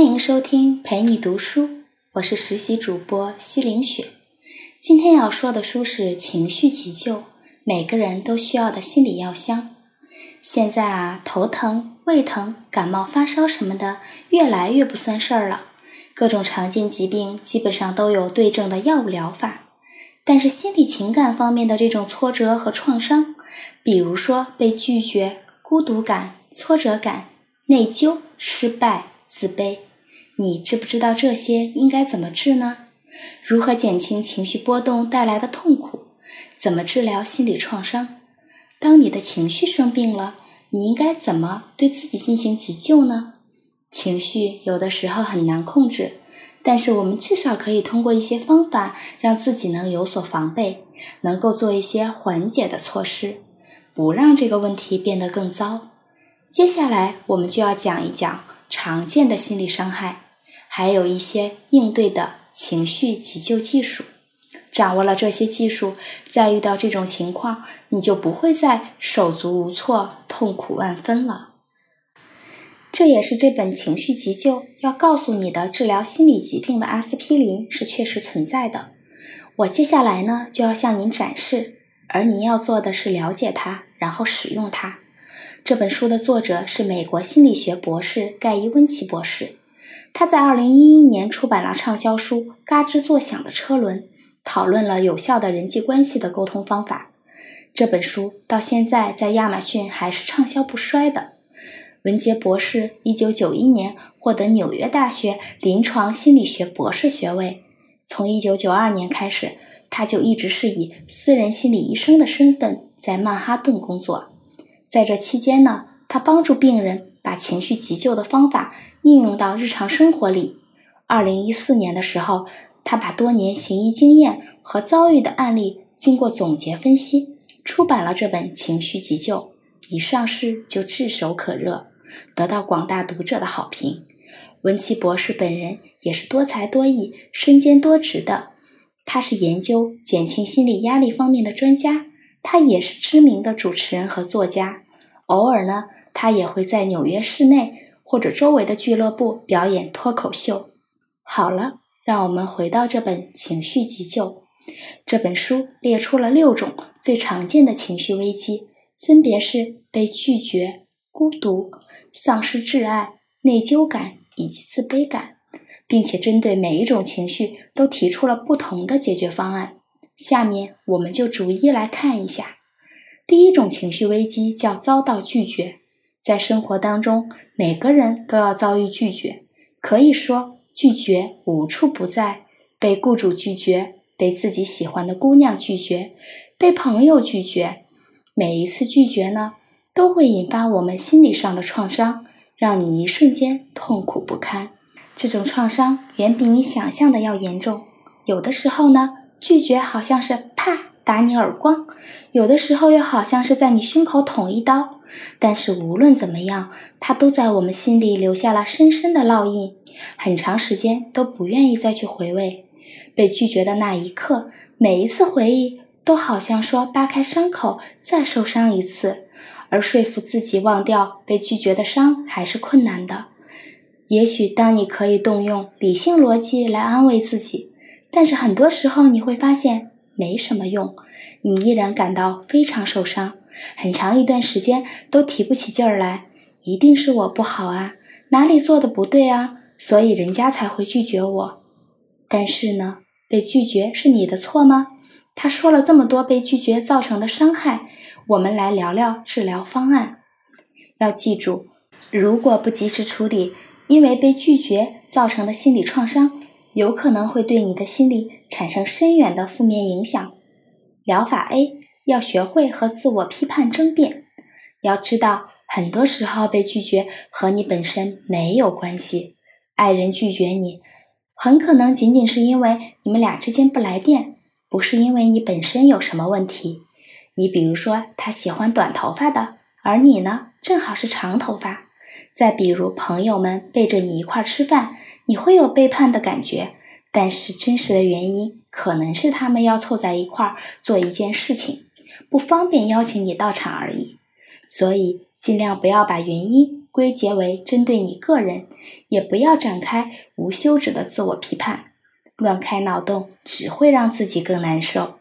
欢迎收听陪你读书，我是实习主播西凌雪。今天要说的书是《情绪急救》，每个人都需要的心理药箱。现在啊，头疼、胃疼、感冒、发烧什么的，越来越不算事儿了。各种常见疾病基本上都有对症的药物疗法。但是心理情感方面的这种挫折和创伤，比如说被拒绝、孤独感、挫折感、内疚、失败。自卑，你知不知道这些应该怎么治呢？如何减轻情绪波动带来的痛苦？怎么治疗心理创伤？当你的情绪生病了，你应该怎么对自己进行急救呢？情绪有的时候很难控制，但是我们至少可以通过一些方法让自己能有所防备，能够做一些缓解的措施，不让这个问题变得更糟。接下来我们就要讲一讲。常见的心理伤害，还有一些应对的情绪急救技术。掌握了这些技术，再遇到这种情况，你就不会再手足无措、痛苦万分了。这也是这本情绪急救要告诉你的：治疗心理疾病的阿司匹林是确实存在的。我接下来呢，就要向您展示，而您要做的是了解它，然后使用它。这本书的作者是美国心理学博士盖伊·温奇博士，他在2011年出版了畅销书《嘎吱作响的车轮》，讨论了有效的人际关系的沟通方法。这本书到现在在亚马逊还是畅销不衰的。文杰博士1991年获得纽约大学临床心理学博士学位，从1992年开始，他就一直是以私人心理医生的身份在曼哈顿工作。在这期间呢，他帮助病人把情绪急救的方法应用到日常生活里。二零一四年的时候，他把多年行医经验和遭遇的案例经过总结分析，出版了这本《情绪急救》，一上市就炙手可热，得到广大读者的好评。文奇博士本人也是多才多艺、身兼多职的，他是研究减轻心理压力方面的专家。他也是知名的主持人和作家，偶尔呢，他也会在纽约市内或者周围的俱乐部表演脱口秀。好了，让我们回到这本《情绪急救》这本书，列出了六种最常见的情绪危机，分别是被拒绝、孤独、丧失挚爱、内疚感以及自卑感，并且针对每一种情绪都提出了不同的解决方案。下面我们就逐一来看一下。第一种情绪危机叫遭到拒绝，在生活当中，每个人都要遭遇拒绝，可以说拒绝无处不在。被雇主拒绝，被自己喜欢的姑娘拒绝，被朋友拒绝，每一次拒绝呢，都会引发我们心理上的创伤，让你一瞬间痛苦不堪。这种创伤远比你想象的要严重，有的时候呢。拒绝好像是啪打你耳光，有的时候又好像是在你胸口捅一刀。但是无论怎么样，它都在我们心里留下了深深的烙印，很长时间都不愿意再去回味。被拒绝的那一刻，每一次回忆都好像说扒开伤口再受伤一次，而说服自己忘掉被拒绝的伤还是困难的。也许当你可以动用理性逻辑来安慰自己。但是很多时候你会发现没什么用，你依然感到非常受伤，很长一段时间都提不起劲儿来。一定是我不好啊，哪里做的不对啊，所以人家才会拒绝我。但是呢，被拒绝是你的错吗？他说了这么多被拒绝造成的伤害，我们来聊聊治疗方案。要记住，如果不及时处理因为被拒绝造成的心理创伤。有可能会对你的心理产生深远的负面影响。疗法 A 要学会和自我批判争辩。要知道，很多时候被拒绝和你本身没有关系。爱人拒绝你，很可能仅仅是因为你们俩之间不来电，不是因为你本身有什么问题。你比如说，他喜欢短头发的，而你呢，正好是长头发。再比如，朋友们背着你一块吃饭。你会有背叛的感觉，但是真实的原因可能是他们要凑在一块儿做一件事情，不方便邀请你到场而已。所以尽量不要把原因归结为针对你个人，也不要展开无休止的自我批判。乱开脑洞只会让自己更难受。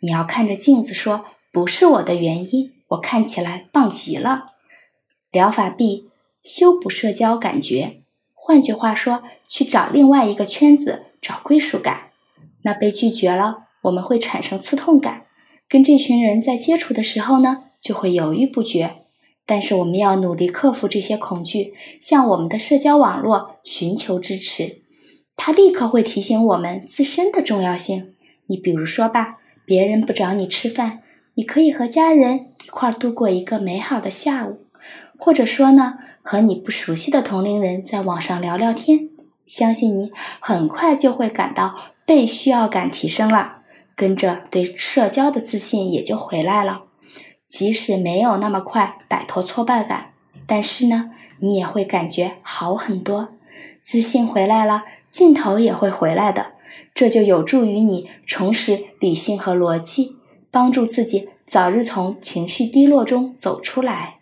你要看着镜子说：“不是我的原因，我看起来棒极了。”疗法 B：修补社交感觉。换句话说，去找另外一个圈子，找归属感。那被拒绝了，我们会产生刺痛感。跟这群人在接触的时候呢，就会犹豫不决。但是我们要努力克服这些恐惧，向我们的社交网络寻求支持。它立刻会提醒我们自身的重要性。你比如说吧，别人不找你吃饭，你可以和家人一块度过一个美好的下午，或者说呢，和你不熟悉的同龄人在网上聊聊天。相信你很快就会感到被需要感提升了，跟着对社交的自信也就回来了。即使没有那么快摆脱挫败感，但是呢，你也会感觉好很多，自信回来了。劲头也会回来的，这就有助于你重拾理性和逻辑，帮助自己早日从情绪低落中走出来。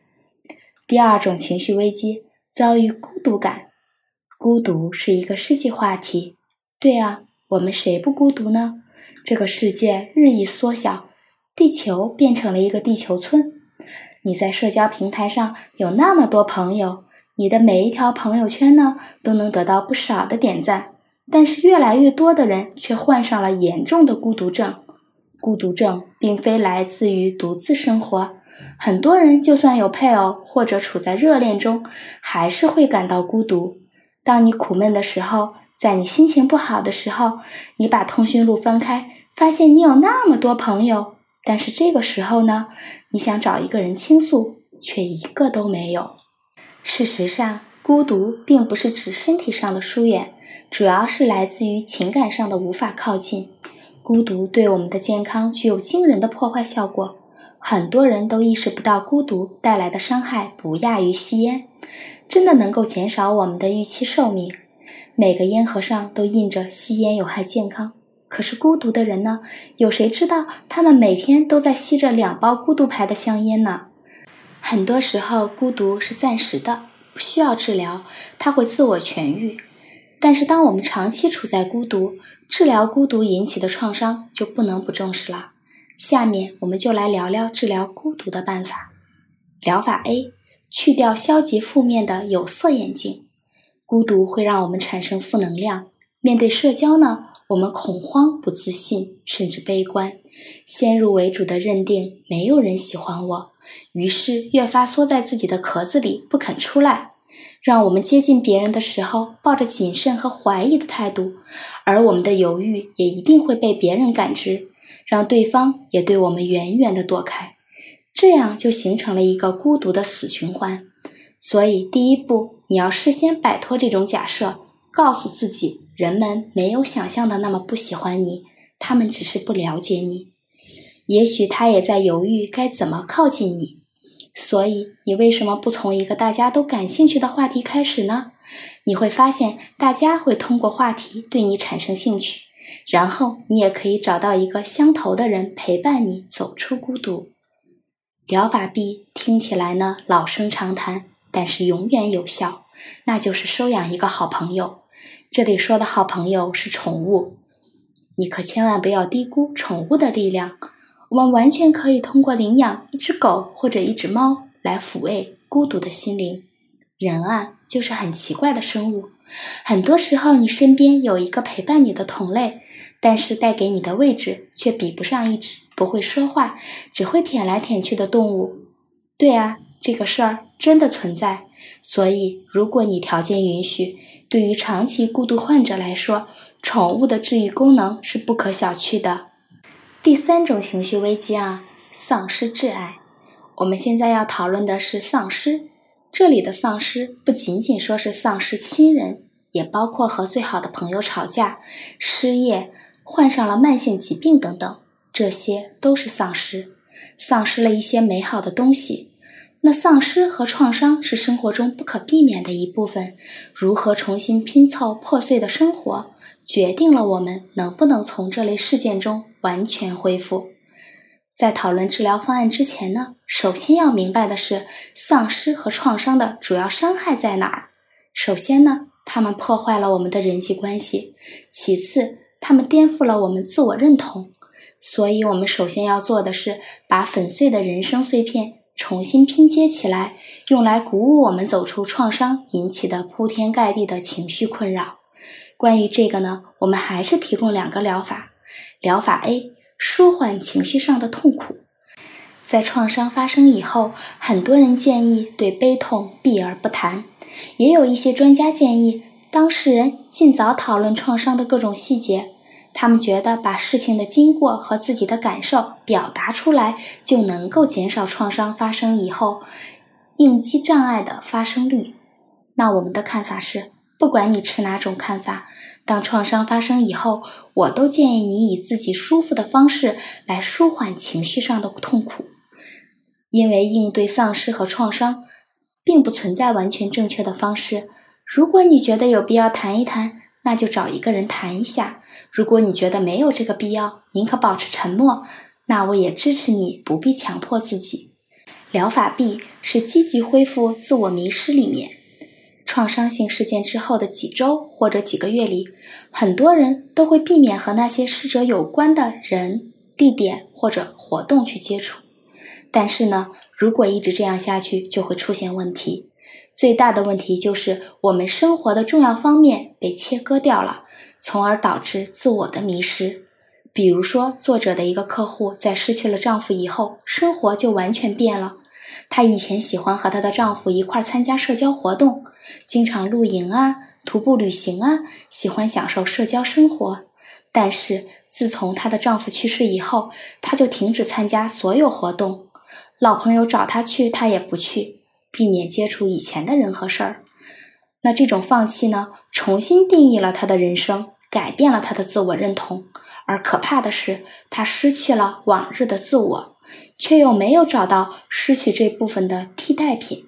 第二种情绪危机，遭遇孤独感。孤独是一个世纪话题。对啊，我们谁不孤独呢？这个世界日益缩小，地球变成了一个地球村。你在社交平台上有那么多朋友。你的每一条朋友圈呢，都能得到不少的点赞，但是越来越多的人却患上了严重的孤独症。孤独症并非来自于独自生活，很多人就算有配偶或者处在热恋中，还是会感到孤独。当你苦闷的时候，在你心情不好的时候，你把通讯录翻开，发现你有那么多朋友，但是这个时候呢，你想找一个人倾诉，却一个都没有。事实上，孤独并不是指身体上的疏远，主要是来自于情感上的无法靠近。孤独对我们的健康具有惊人的破坏效果，很多人都意识不到孤独带来的伤害不亚于吸烟，真的能够减少我们的预期寿命。每个烟盒上都印着吸烟有害健康，可是孤独的人呢？有谁知道他们每天都在吸着两包孤独牌的香烟呢？很多时候，孤独是暂时的，不需要治疗，它会自我痊愈。但是，当我们长期处在孤独，治疗孤独引起的创伤就不能不重视了。下面，我们就来聊聊治疗孤独的办法。疗法 A：去掉消极负面的有色眼镜。孤独会让我们产生负能量，面对社交呢，我们恐慌、不自信，甚至悲观，先入为主的认定没有人喜欢我。于是越发缩在自己的壳子里不肯出来，让我们接近别人的时候抱着谨慎和怀疑的态度，而我们的犹豫也一定会被别人感知，让对方也对我们远远的躲开，这样就形成了一个孤独的死循环。所以第一步，你要事先摆脱这种假设，告诉自己，人们没有想象的那么不喜欢你，他们只是不了解你。也许他也在犹豫该怎么靠近你，所以你为什么不从一个大家都感兴趣的话题开始呢？你会发现，大家会通过话题对你产生兴趣，然后你也可以找到一个相投的人陪伴你走出孤独。疗法 B 听起来呢老生常谈，但是永远有效，那就是收养一个好朋友。这里说的好朋友是宠物，你可千万不要低估宠物的力量。我们完全可以通过领养一只狗或者一只猫来抚慰孤独的心灵。人啊，就是很奇怪的生物。很多时候，你身边有一个陪伴你的同类，但是带给你的位置却比不上一只不会说话、只会舔来舔去的动物。对啊，这个事儿真的存在。所以，如果你条件允许，对于长期孤独患者来说，宠物的治愈功能是不可小觑的。第三种情绪危机啊，丧失挚爱。我们现在要讨论的是丧失。这里的丧失不仅仅说是丧失亲人，也包括和最好的朋友吵架、失业、患上了慢性疾病等等，这些都是丧失，丧失了一些美好的东西。那丧失和创伤是生活中不可避免的一部分。如何重新拼凑破碎的生活？决定了我们能不能从这类事件中完全恢复。在讨论治疗方案之前呢，首先要明白的是，丧失和创伤的主要伤害在哪儿。首先呢，他们破坏了我们的人际关系；其次，他们颠覆了我们自我认同。所以，我们首先要做的是把粉碎的人生碎片重新拼接起来，用来鼓舞我们走出创伤引起的铺天盖地的情绪困扰。关于这个呢，我们还是提供两个疗法。疗法 A。舒缓情绪上的痛苦，在创伤发生以后，很多人建议对悲痛避而不谈，也有一些专家建议当事人尽早讨论创伤的各种细节。他们觉得把事情的经过和自己的感受表达出来，就能够减少创伤发生以后应激障碍的发生率。那我们的看法是，不管你持哪种看法。当创伤发生以后，我都建议你以自己舒服的方式来舒缓情绪上的痛苦，因为应对丧失和创伤，并不存在完全正确的方式。如果你觉得有必要谈一谈，那就找一个人谈一下；如果你觉得没有这个必要，宁可保持沉默，那我也支持你不必强迫自己。疗法 B 是积极恢复自我迷失里面。创伤性事件之后的几周或者几个月里，很多人都会避免和那些逝者有关的人、地点或者活动去接触。但是呢，如果一直这样下去，就会出现问题。最大的问题就是我们生活的重要方面被切割掉了，从而导致自我的迷失。比如说，作者的一个客户在失去了丈夫以后，生活就完全变了。她以前喜欢和她的丈夫一块参加社交活动，经常露营啊、徒步旅行啊，喜欢享受社交生活。但是自从她的丈夫去世以后，她就停止参加所有活动，老朋友找她去，她也不去，避免接触以前的人和事儿。那这种放弃呢，重新定义了他的人生，改变了他的自我认同。而可怕的是，他失去了往日的自我。却又没有找到失去这部分的替代品，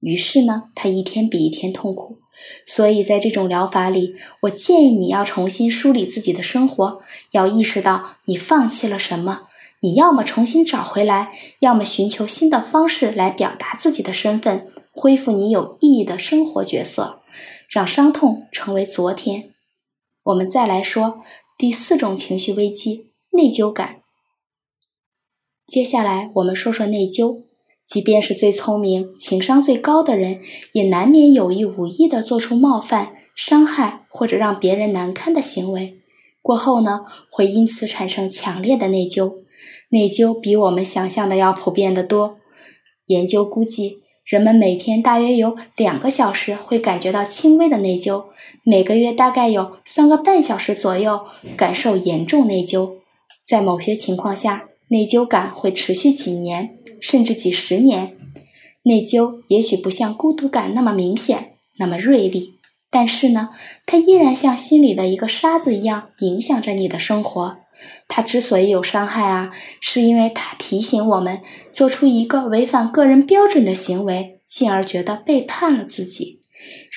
于是呢，他一天比一天痛苦。所以在这种疗法里，我建议你要重新梳理自己的生活，要意识到你放弃了什么，你要么重新找回来，要么寻求新的方式来表达自己的身份，恢复你有意义的生活角色，让伤痛成为昨天。我们再来说第四种情绪危机——内疚感。接下来我们说说内疚。即便是最聪明、情商最高的人，也难免有意无意地做出冒犯、伤害或者让别人难堪的行为。过后呢，会因此产生强烈的内疚。内疚比我们想象的要普遍得多。研究估计，人们每天大约有两个小时会感觉到轻微的内疚，每个月大概有三个半小时左右感受严重内疚。在某些情况下，内疚感会持续几年，甚至几十年。内疚也许不像孤独感那么明显，那么锐利，但是呢，它依然像心里的一个沙子一样影响着你的生活。它之所以有伤害啊，是因为它提醒我们做出一个违反个人标准的行为，进而觉得背叛了自己。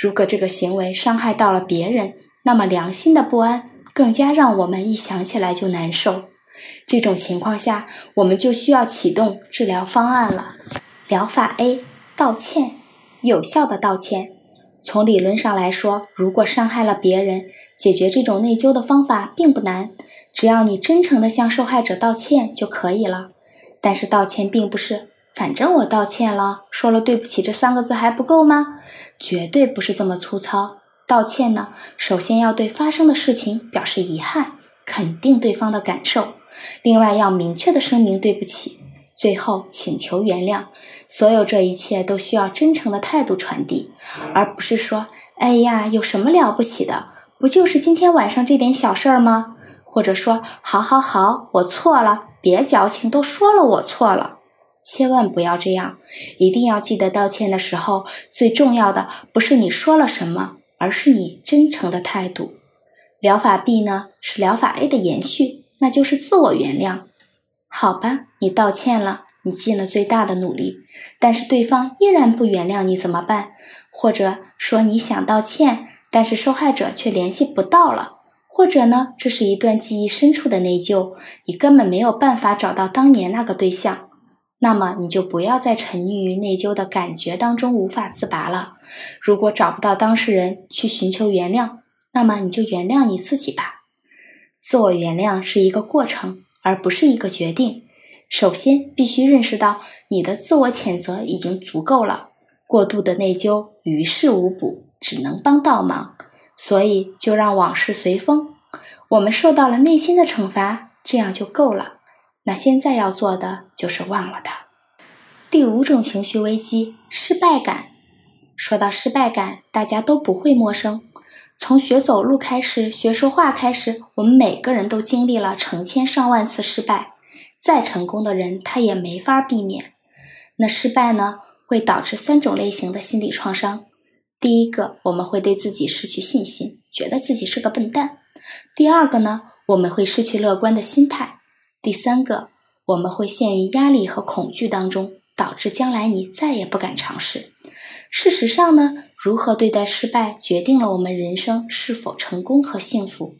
如果这个行为伤害到了别人，那么良心的不安更加让我们一想起来就难受。这种情况下，我们就需要启动治疗方案了。疗法 A：道歉，有效的道歉。从理论上来说，如果伤害了别人，解决这种内疚的方法并不难，只要你真诚地向受害者道歉就可以了。但是道歉并不是，反正我道歉了，说了对不起这三个字还不够吗？绝对不是这么粗糙。道歉呢，首先要对发生的事情表示遗憾，肯定对方的感受。另外，要明确的声明对不起，最后请求原谅。所有这一切都需要真诚的态度传递，而不是说“哎呀，有什么了不起的？不就是今天晚上这点小事儿吗？”或者说“好好好，我错了，别矫情，都说了我错了。”千万不要这样，一定要记得道歉的时候，最重要的不是你说了什么，而是你真诚的态度。疗法 B 呢，是疗法 A 的延续。那就是自我原谅，好吧，你道歉了，你尽了最大的努力，但是对方依然不原谅你怎么办？或者说你想道歉，但是受害者却联系不到了，或者呢，这是一段记忆深处的内疚，你根本没有办法找到当年那个对象，那么你就不要再沉溺于内疚的感觉当中无法自拔了。如果找不到当事人去寻求原谅，那么你就原谅你自己吧。自我原谅是一个过程，而不是一个决定。首先，必须认识到你的自我谴责已经足够了，过度的内疚于事无补，只能帮倒忙。所以，就让往事随风。我们受到了内心的惩罚，这样就够了。那现在要做的就是忘了它。第五种情绪危机——失败感。说到失败感，大家都不会陌生。从学走路开始，学说话开始，我们每个人都经历了成千上万次失败。再成功的人，他也没法避免。那失败呢，会导致三种类型的心理创伤。第一个，我们会对自己失去信心，觉得自己是个笨蛋；第二个呢，我们会失去乐观的心态；第三个，我们会陷于压力和恐惧当中，导致将来你再也不敢尝试。事实上呢，如何对待失败，决定了我们人生是否成功和幸福。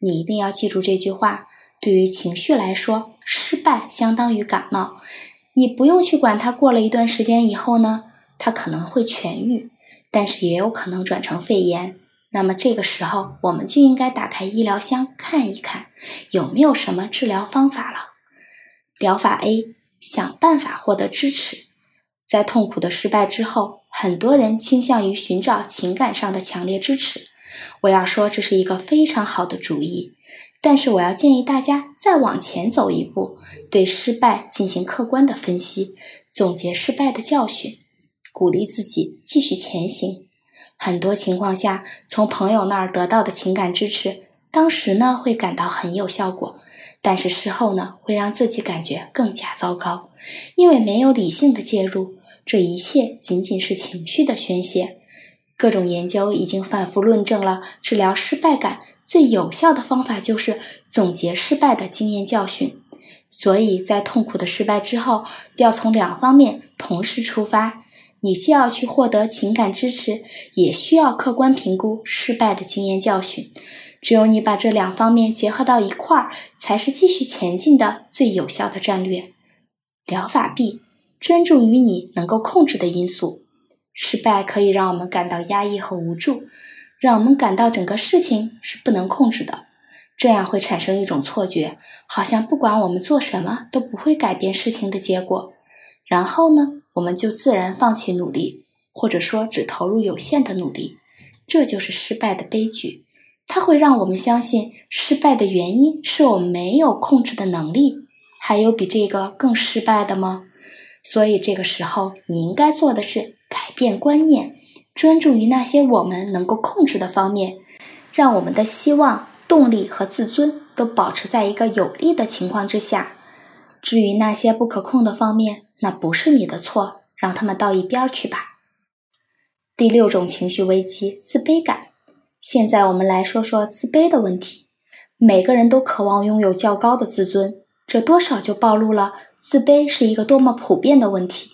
你一定要记住这句话。对于情绪来说，失败相当于感冒，你不用去管它。过了一段时间以后呢，它可能会痊愈，但是也有可能转成肺炎。那么这个时候，我们就应该打开医疗箱看一看，有没有什么治疗方法了。疗法 A：想办法获得支持。在痛苦的失败之后，很多人倾向于寻找情感上的强烈支持。我要说，这是一个非常好的主意。但是我要建议大家再往前走一步，对失败进行客观的分析，总结失败的教训，鼓励自己继续前行。很多情况下，从朋友那儿得到的情感支持，当时呢会感到很有效果，但是事后呢会让自己感觉更加糟糕，因为没有理性的介入，这一切仅仅是情绪的宣泄。各种研究已经反复论证了治疗失败感。最有效的方法就是总结失败的经验教训，所以在痛苦的失败之后，要从两方面同时出发。你既要去获得情感支持，也需要客观评估失败的经验教训。只有你把这两方面结合到一块儿，才是继续前进的最有效的战略。疗法 B：专注于你能够控制的因素。失败可以让我们感到压抑和无助。让我们感到整个事情是不能控制的，这样会产生一种错觉，好像不管我们做什么都不会改变事情的结果。然后呢，我们就自然放弃努力，或者说只投入有限的努力。这就是失败的悲剧，它会让我们相信失败的原因是我们没有控制的能力。还有比这个更失败的吗？所以这个时候你应该做的是改变观念。专注于那些我们能够控制的方面，让我们的希望、动力和自尊都保持在一个有利的情况之下。至于那些不可控的方面，那不是你的错，让他们到一边去吧。第六种情绪危机——自卑感。现在我们来说说自卑的问题。每个人都渴望拥有较高的自尊，这多少就暴露了自卑是一个多么普遍的问题。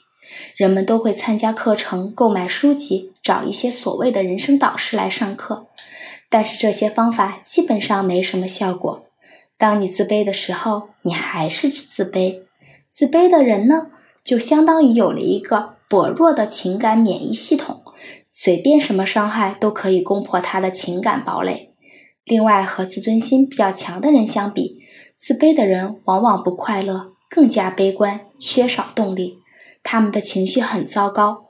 人们都会参加课程、购买书籍、找一些所谓的人生导师来上课，但是这些方法基本上没什么效果。当你自卑的时候，你还是自卑。自卑的人呢，就相当于有了一个薄弱的情感免疫系统，随便什么伤害都可以攻破他的情感堡垒。另外，和自尊心比较强的人相比，自卑的人往往不快乐，更加悲观，缺少动力。他们的情绪很糟糕，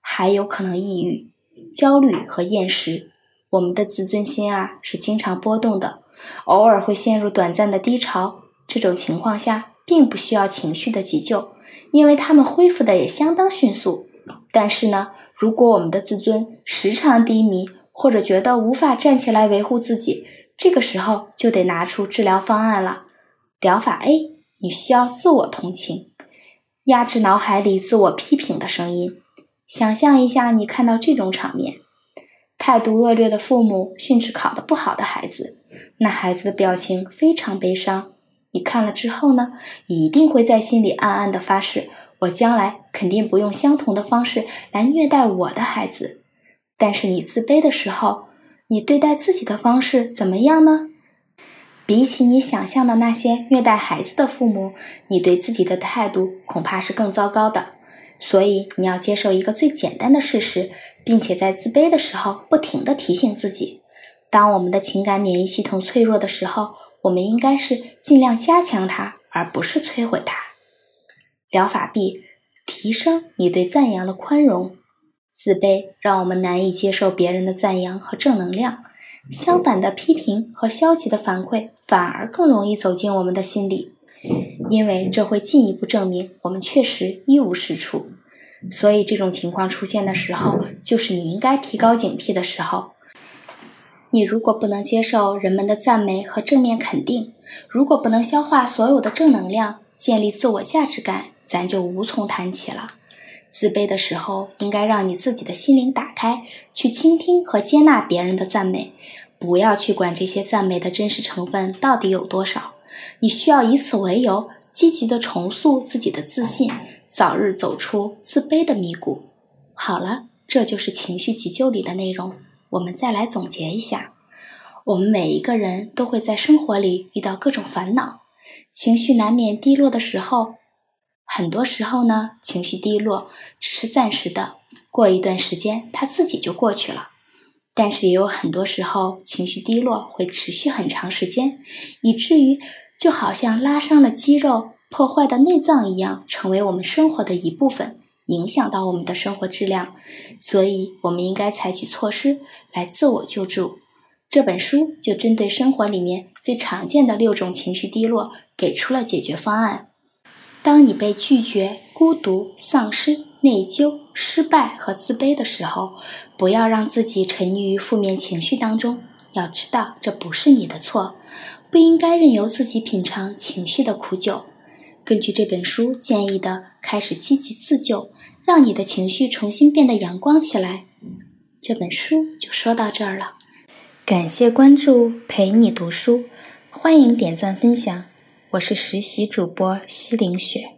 还有可能抑郁、焦虑和厌食。我们的自尊心啊是经常波动的，偶尔会陷入短暂的低潮。这种情况下，并不需要情绪的急救，因为他们恢复的也相当迅速。但是呢，如果我们的自尊时常低迷，或者觉得无法站起来维护自己，这个时候就得拿出治疗方案了。疗法 A，你需要自我同情。压制脑海里自我批评的声音。想象一下，你看到这种场面：态度恶劣的父母训斥考得不好的孩子，那孩子的表情非常悲伤。你看了之后呢，一定会在心里暗暗的发誓：我将来肯定不用相同的方式来虐待我的孩子。但是你自卑的时候，你对待自己的方式怎么样呢？比起你想象的那些虐待孩子的父母，你对自己的态度恐怕是更糟糕的。所以，你要接受一个最简单的事实，并且在自卑的时候不停地提醒自己：当我们的情感免疫系统脆弱的时候，我们应该是尽量加强它，而不是摧毁它。疗法 B：提升你对赞扬的宽容。自卑让我们难以接受别人的赞扬和正能量。相反的批评和消极的反馈反而更容易走进我们的心里，因为这会进一步证明我们确实一无是处。所以，这种情况出现的时候，就是你应该提高警惕的时候。你如果不能接受人们的赞美和正面肯定，如果不能消化所有的正能量，建立自我价值感，咱就无从谈起了。自卑的时候，应该让你自己的心灵打开，去倾听和接纳别人的赞美，不要去管这些赞美的真实成分到底有多少。你需要以此为由，积极的重塑自己的自信，早日走出自卑的迷谷。好了，这就是情绪急救里的内容。我们再来总结一下：我们每一个人都会在生活里遇到各种烦恼，情绪难免低落的时候。很多时候呢，情绪低落只是暂时的，过一段时间它自己就过去了。但是也有很多时候，情绪低落会持续很长时间，以至于就好像拉伤了肌肉、破坏的内脏一样，成为我们生活的一部分，影响到我们的生活质量。所以，我们应该采取措施来自我救助。这本书就针对生活里面最常见的六种情绪低落，给出了解决方案。当你被拒绝、孤独、丧失、内疚、失败和自卑的时候，不要让自己沉溺于负面情绪当中。要知道，这不是你的错，不应该任由自己品尝情绪的苦酒。根据这本书建议的，开始积极自救，让你的情绪重新变得阳光起来。这本书就说到这儿了。感谢关注，陪你读书，欢迎点赞分享。我是实习主播西凌雪。